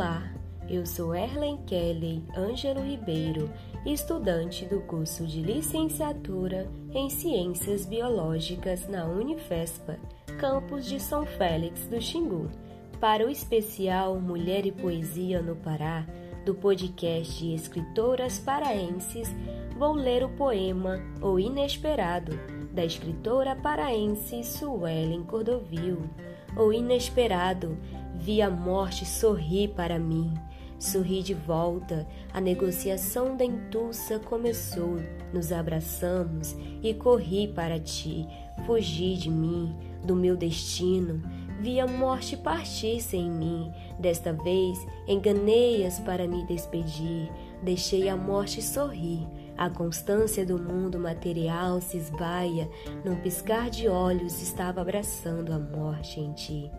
Olá, eu sou Erlen Kelly Ângelo Ribeiro, estudante do curso de licenciatura em Ciências Biológicas na Unifespa, campus de São Félix do Xingu, para o especial Mulher e Poesia no Pará, do podcast Escritoras Paraenses, vou ler o poema O Inesperado, da escritora paraense Suelen Cordovil. O Inesperado, vi a morte sorrir para mim Sorri de volta, a negociação da Intussa começou. Nos abraçamos e corri para ti. Fugi de mim, do meu destino. Vi a morte partir sem mim. Desta vez enganei-as para me despedir. Deixei a morte sorrir. A constância do mundo material se esbaia. Num piscar de olhos estava abraçando a morte em ti.